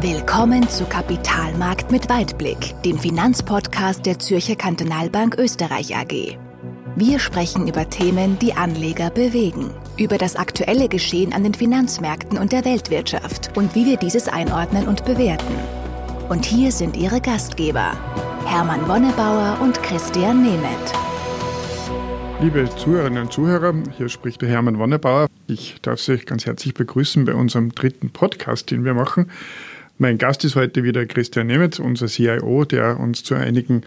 Willkommen zu Kapitalmarkt mit Weitblick, dem Finanzpodcast der Zürcher Kantonalbank Österreich AG. Wir sprechen über Themen, die Anleger bewegen, über das aktuelle Geschehen an den Finanzmärkten und der Weltwirtschaft und wie wir dieses einordnen und bewerten. Und hier sind Ihre Gastgeber, Hermann Wonnebauer und Christian Nemeth. Liebe Zuhörerinnen und Zuhörer, hier spricht der Hermann Wonnebauer. Ich darf Sie ganz herzlich begrüßen bei unserem dritten Podcast, den wir machen. Mein Gast ist heute wieder Christian Nemetz, unser CIO, der uns zu einigen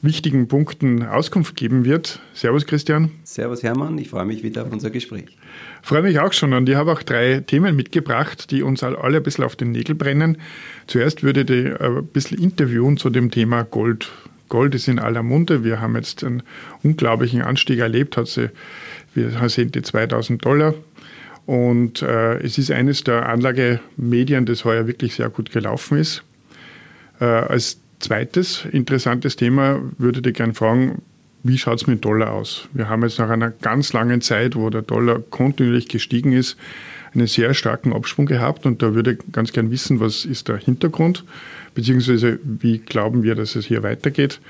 wichtigen Punkten Auskunft geben wird. Servus Christian. Servus Hermann, ich freue mich wieder auf unser Gespräch. Freue mich auch schon und ich habe auch drei Themen mitgebracht, die uns alle ein bisschen auf den Nägel brennen. Zuerst würde ich ein bisschen interviewen zu dem Thema Gold. Gold ist in aller Munde. Wir haben jetzt einen unglaublichen Anstieg erlebt. Hat sie, wir sind die 2000 Dollar und äh, es ist eines der Anlagemedien, das heuer wirklich sehr gut gelaufen ist. Äh, als zweites interessantes Thema würde ich gerne fragen, wie schaut es mit Dollar aus? Wir haben jetzt nach einer ganz langen Zeit, wo der Dollar kontinuierlich gestiegen ist, einen sehr starken Abschwung gehabt und da würde ich ganz gern wissen, was ist der Hintergrund, beziehungsweise wie glauben wir, dass es hier weitergeht.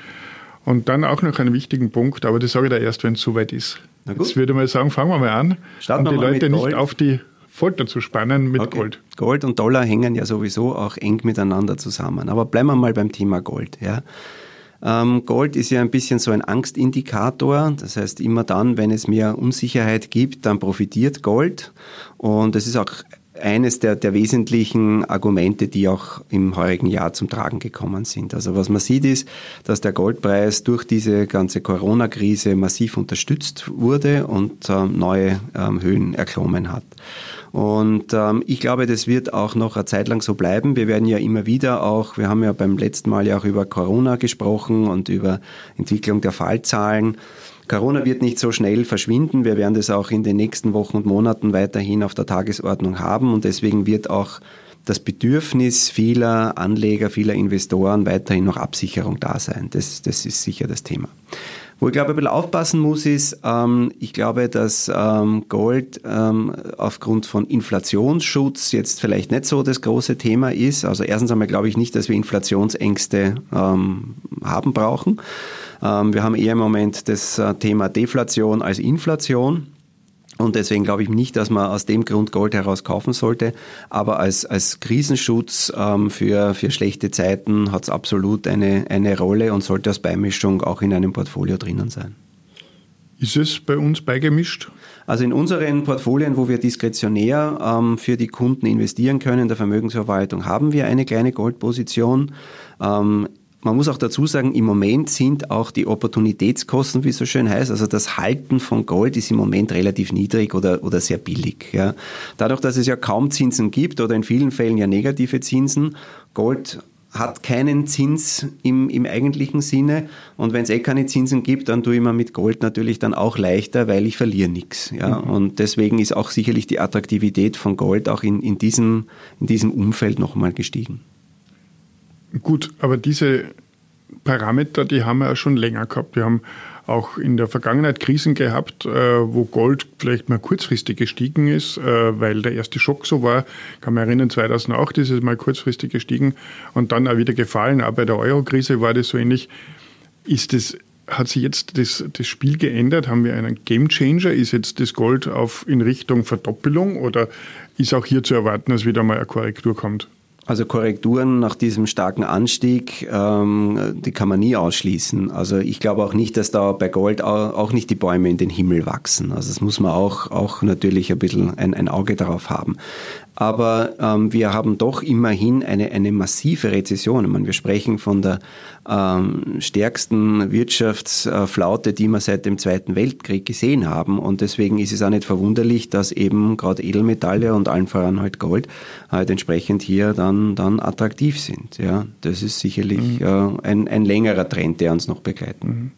Und dann auch noch einen wichtigen Punkt, aber das sage ich da erst, wenn es soweit ist. Jetzt würde mal sagen, fangen wir mal an, Starten um die Leute nicht auf die Folter zu spannen mit okay. Gold. Gold und Dollar hängen ja sowieso auch eng miteinander zusammen. Aber bleiben wir mal beim Thema Gold. Ja. Ähm, Gold ist ja ein bisschen so ein Angstindikator. Das heißt, immer dann, wenn es mehr Unsicherheit gibt, dann profitiert Gold. Und es ist auch eines der, der wesentlichen Argumente, die auch im heurigen Jahr zum Tragen gekommen sind. Also was man sieht ist, dass der Goldpreis durch diese ganze Corona-Krise massiv unterstützt wurde und äh, neue ähm, Höhen erklommen hat. Und ähm, ich glaube, das wird auch noch eine Zeit lang so bleiben. Wir werden ja immer wieder auch, wir haben ja beim letzten Mal ja auch über Corona gesprochen und über Entwicklung der Fallzahlen. Corona wird nicht so schnell verschwinden. Wir werden das auch in den nächsten Wochen und Monaten weiterhin auf der Tagesordnung haben und deswegen wird auch das Bedürfnis vieler Anleger, vieler Investoren weiterhin noch Absicherung da sein. Das, das ist sicher das Thema. Wo ich glaube, ein bisschen aufpassen muss, ist, ähm, ich glaube, dass ähm, Gold ähm, aufgrund von Inflationsschutz jetzt vielleicht nicht so das große Thema ist. Also erstens einmal glaube ich nicht, dass wir Inflationsängste ähm, haben brauchen. Ähm, wir haben eher im Moment das äh, Thema Deflation als Inflation. Und deswegen glaube ich nicht, dass man aus dem Grund Gold heraus kaufen sollte. Aber als, als Krisenschutz ähm, für, für schlechte Zeiten hat es absolut eine, eine Rolle und sollte als Beimischung auch in einem Portfolio drinnen sein. Ist es bei uns beigemischt? Also in unseren Portfolien, wo wir diskretionär ähm, für die Kunden investieren können, der Vermögensverwaltung, haben wir eine kleine Goldposition. Ähm, man muss auch dazu sagen, im Moment sind auch die Opportunitätskosten, wie es so schön heißt, also das Halten von Gold ist im Moment relativ niedrig oder, oder sehr billig. Ja. Dadurch, dass es ja kaum Zinsen gibt oder in vielen Fällen ja negative Zinsen, Gold hat keinen Zins im, im eigentlichen Sinne. Und wenn es eh keine Zinsen gibt, dann tue ich mir mit Gold natürlich dann auch leichter, weil ich verliere nichts. Ja? Mhm. Und deswegen ist auch sicherlich die Attraktivität von Gold auch in, in, diesem, in diesem Umfeld nochmal gestiegen. Gut, aber diese Parameter, die haben wir ja schon länger gehabt. Wir haben auch in der Vergangenheit Krisen gehabt, äh, wo Gold vielleicht mal kurzfristig gestiegen ist, äh, weil der erste Schock so war. Ich kann mich erinnern, 2008 ist es mal kurzfristig gestiegen und dann auch wieder gefallen. Auch bei der Euro-Krise war das so ähnlich. Ist das, hat sich jetzt das, das Spiel geändert? Haben wir einen Game Changer? Ist jetzt das Gold auf, in Richtung Verdoppelung oder ist auch hier zu erwarten, dass wieder mal eine Korrektur kommt? Also Korrekturen nach diesem starken Anstieg, ähm, die kann man nie ausschließen. Also ich glaube auch nicht, dass da bei Gold auch nicht die Bäume in den Himmel wachsen. Also das muss man auch, auch natürlich ein bisschen ein, ein Auge darauf haben. Aber ähm, wir haben doch immerhin eine, eine massive Rezession. Ich meine, wir sprechen von der ähm, stärksten Wirtschaftsflaute, die wir seit dem Zweiten Weltkrieg gesehen haben. Und deswegen ist es auch nicht verwunderlich, dass eben gerade Edelmetalle und allen voran halt Gold halt entsprechend hier dann, dann attraktiv sind. Ja, das ist sicherlich mhm. äh, ein, ein längerer Trend, der uns noch begleiten.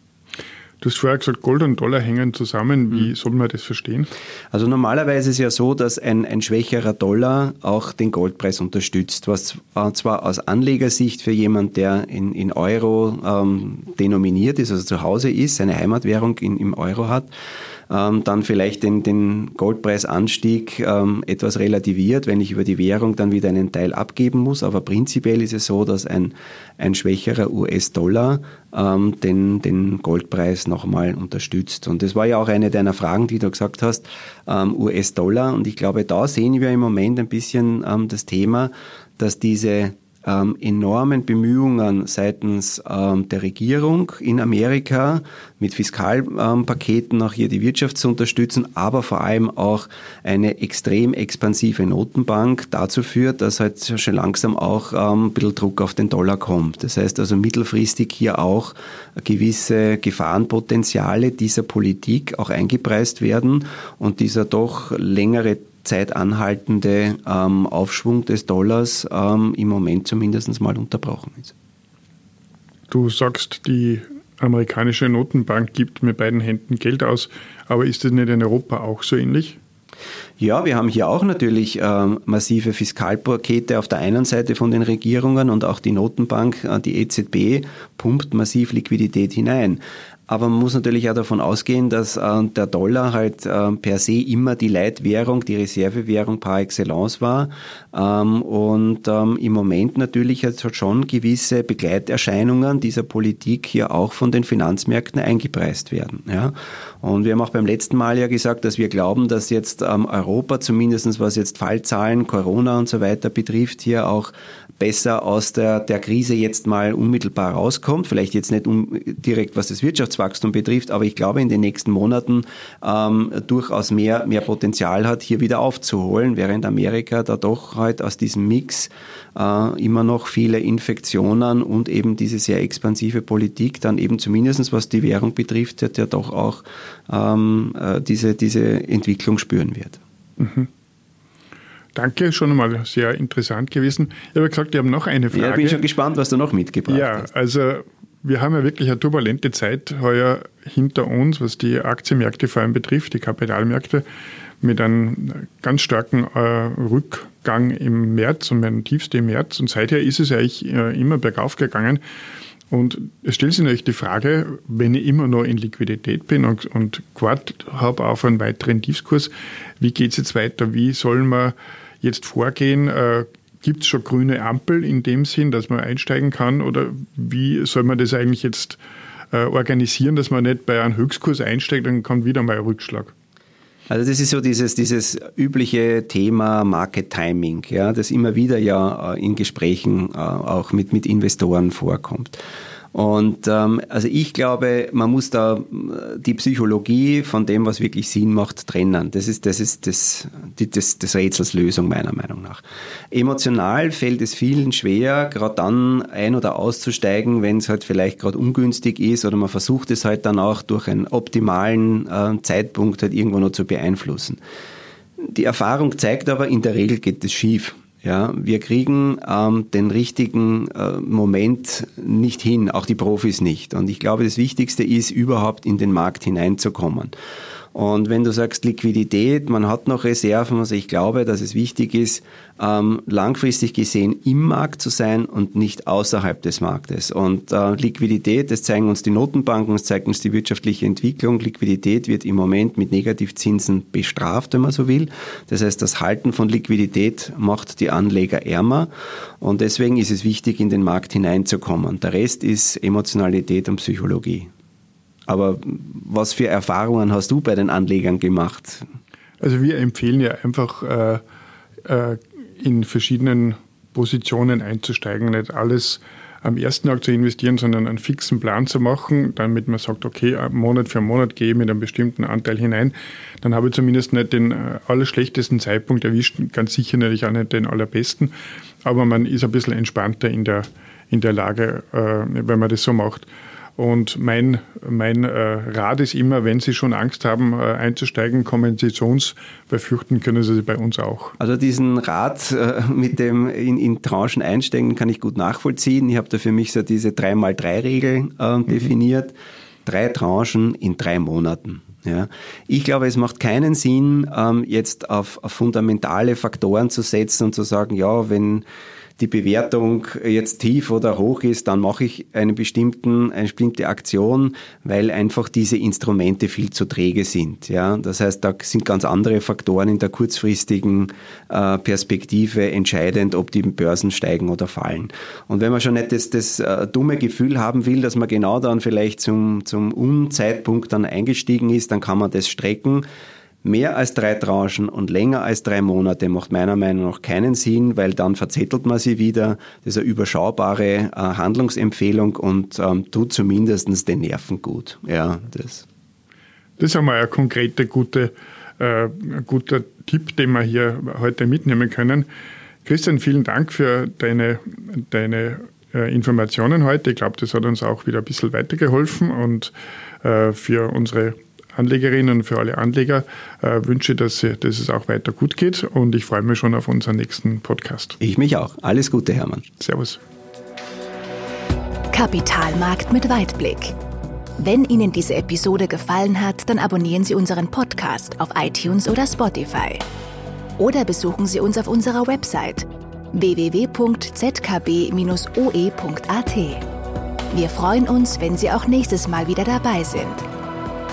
Du hast vorher gesagt, Gold und Dollar hängen zusammen. Wie mhm. soll man das verstehen? Also normalerweise ist es ja so, dass ein, ein schwächerer Dollar auch den Goldpreis unterstützt, was zwar aus Anlegersicht für jemand, der in, in Euro ähm, denominiert ist, also zu Hause ist, seine Heimatwährung in, im Euro hat, ähm, dann vielleicht den, den Goldpreisanstieg ähm, etwas relativiert, wenn ich über die Währung dann wieder einen Teil abgeben muss. Aber prinzipiell ist es so, dass ein, ein schwächerer US-Dollar ähm, den, den Goldpreis nochmal unterstützt. Und das war ja auch eine deiner Fragen, die du gesagt hast, ähm, US-Dollar. Und ich glaube, da sehen wir im Moment ein bisschen ähm, das Thema, dass diese ähm, enormen Bemühungen seitens ähm, der Regierung in Amerika mit Fiskalpaketen auch hier die Wirtschaft zu unterstützen, aber vor allem auch eine extrem expansive Notenbank dazu führt, dass halt schon langsam auch ähm, ein bisschen Druck auf den Dollar kommt. Das heißt also mittelfristig hier auch gewisse Gefahrenpotenziale dieser Politik auch eingepreist werden und dieser doch längere Zeit anhaltende ähm, Aufschwung des Dollars ähm, im Moment zumindest mal unterbrochen ist. Du sagst, die amerikanische Notenbank gibt mit beiden Händen Geld aus, aber ist das nicht in Europa auch so ähnlich? Ja, wir haben hier auch natürlich ähm, massive Fiskalpakete auf der einen Seite von den Regierungen und auch die Notenbank, äh, die EZB, pumpt massiv Liquidität hinein. Aber man muss natürlich auch davon ausgehen, dass äh, der Dollar halt äh, per se immer die Leitwährung, die Reservewährung par excellence war. Ähm, und ähm, im Moment natürlich hat schon gewisse Begleiterscheinungen dieser Politik hier auch von den Finanzmärkten eingepreist werden. Ja? Und wir haben auch beim letzten Mal ja gesagt, dass wir glauben, dass jetzt ähm, Europa zumindestens was jetzt Fallzahlen, Corona und so weiter betrifft, hier auch besser aus der, der Krise jetzt mal unmittelbar rauskommt. Vielleicht jetzt nicht um, direkt, was das Wirtschaftswachstum betrifft, aber ich glaube, in den nächsten Monaten ähm, durchaus mehr, mehr Potenzial hat, hier wieder aufzuholen, während Amerika da doch halt aus diesem Mix äh, immer noch viele Infektionen und eben diese sehr expansive Politik dann eben zumindestens was die Währung betrifft, ja doch auch ähm, äh, diese, diese Entwicklung spüren wird. Mhm. Danke, schon einmal sehr interessant gewesen. Ich habe gesagt, ich habe noch eine Frage. Ja, bin schon gespannt, was du noch mitgebracht ja, hast. Ja, also wir haben ja wirklich eine turbulente Zeit heuer hinter uns, was die Aktienmärkte vor allem betrifft, die Kapitalmärkte, mit einem ganz starken äh, Rückgang im März und meinem tiefsten im März. Und seither ist es eigentlich äh, immer bergauf gegangen. Und es stellt sich natürlich die Frage, wenn ich immer noch in Liquidität bin und, und Quad habe auf einen weiteren Tiefskurs, wie geht es jetzt weiter? Wie soll man jetzt vorgehen? Äh, Gibt es schon grüne Ampel in dem Sinn, dass man einsteigen kann? Oder wie soll man das eigentlich jetzt äh, organisieren, dass man nicht bei einem Höchstkurs einsteigt, dann kommt wieder mal ein Rückschlag? Also das ist so dieses, dieses übliche Thema Market Timing, ja, das immer wieder ja äh, in Gesprächen äh, auch mit, mit Investoren vorkommt. Und ähm, also ich glaube, man muss da äh, die Psychologie von dem, was wirklich Sinn macht, trennen. Das ist das, ist das, die, das, das Rätsels Lösung meiner Meinung nach. Emotional fällt es vielen schwer, gerade dann ein- oder auszusteigen, wenn es halt vielleicht gerade ungünstig ist oder man versucht es halt dann auch durch einen optimalen äh, Zeitpunkt halt irgendwo noch zu beeinflussen. Die Erfahrung zeigt aber, in der Regel geht es schief. Ja, wir kriegen ähm, den richtigen äh, Moment nicht hin, auch die Profis nicht. Und ich glaube, das Wichtigste ist, überhaupt in den Markt hineinzukommen. Und wenn du sagst Liquidität, man hat noch Reserven, also ich glaube, dass es wichtig ist, ähm, langfristig gesehen im Markt zu sein und nicht außerhalb des Marktes. Und äh, Liquidität, das zeigen uns die Notenbanken, das zeigt uns die wirtschaftliche Entwicklung. Liquidität wird im Moment mit Negativzinsen bestraft, wenn man so will. Das heißt, das Halten von Liquidität macht die Anleger ärmer. Und deswegen ist es wichtig, in den Markt hineinzukommen. Der Rest ist Emotionalität und Psychologie. Aber was für Erfahrungen hast du bei den Anlegern gemacht? Also wir empfehlen ja einfach äh, äh, in verschiedenen Positionen einzusteigen, nicht alles am ersten Tag zu investieren, sondern einen fixen Plan zu machen, damit man sagt, okay, Monat für Monat gehe ich mit einem bestimmten Anteil hinein. Dann habe ich zumindest nicht den äh, allerschlechtesten Zeitpunkt erwischt, ganz sicher natürlich auch nicht den allerbesten, aber man ist ein bisschen entspannter in der, in der Lage, äh, wenn man das so macht. Und mein, mein äh, Rat ist immer, wenn Sie schon Angst haben, äh, einzusteigen, Kompensationsbefürchten befürchten können Sie bei uns auch. Also diesen Rat äh, mit dem in, in Tranchen einsteigen kann ich gut nachvollziehen. Ich habe da für mich so diese 3x3-Regel äh, mhm. definiert. Drei Tranchen in drei Monaten. Ja. Ich glaube, es macht keinen Sinn, ähm, jetzt auf, auf fundamentale Faktoren zu setzen und zu sagen, ja, wenn die Bewertung jetzt tief oder hoch ist, dann mache ich einen bestimmten, eine bestimmte Aktion, weil einfach diese Instrumente viel zu träge sind. Ja, das heißt, da sind ganz andere Faktoren in der kurzfristigen äh, Perspektive entscheidend, ob die Börsen steigen oder fallen. Und wenn man schon nicht das, das äh, dumme Gefühl haben will, dass man genau dann vielleicht zum, zum Unzeitpunkt dann eingestiegen ist, dann kann man das strecken. Mehr als drei Tranchen und länger als drei Monate macht meiner Meinung nach keinen Sinn, weil dann verzettelt man sie wieder. Das ist eine überschaubare äh, Handlungsempfehlung und ähm, tut zumindest den Nerven gut. Ja, das. das ist einmal ein konkreter, gute, äh, guter Tipp, den wir hier heute mitnehmen können. Christian, vielen Dank für deine, deine äh, Informationen heute. Ich glaube, das hat uns auch wieder ein bisschen weitergeholfen und äh, für unsere Anlegerinnen und für alle Anleger äh, wünsche, dass, dass es auch weiter gut geht und ich freue mich schon auf unseren nächsten Podcast. Ich mich auch. Alles Gute, Hermann. Servus. Kapitalmarkt mit Weitblick. Wenn Ihnen diese Episode gefallen hat, dann abonnieren Sie unseren Podcast auf iTunes oder Spotify. Oder besuchen Sie uns auf unserer Website www.zkb-oe.at. Wir freuen uns, wenn Sie auch nächstes Mal wieder dabei sind.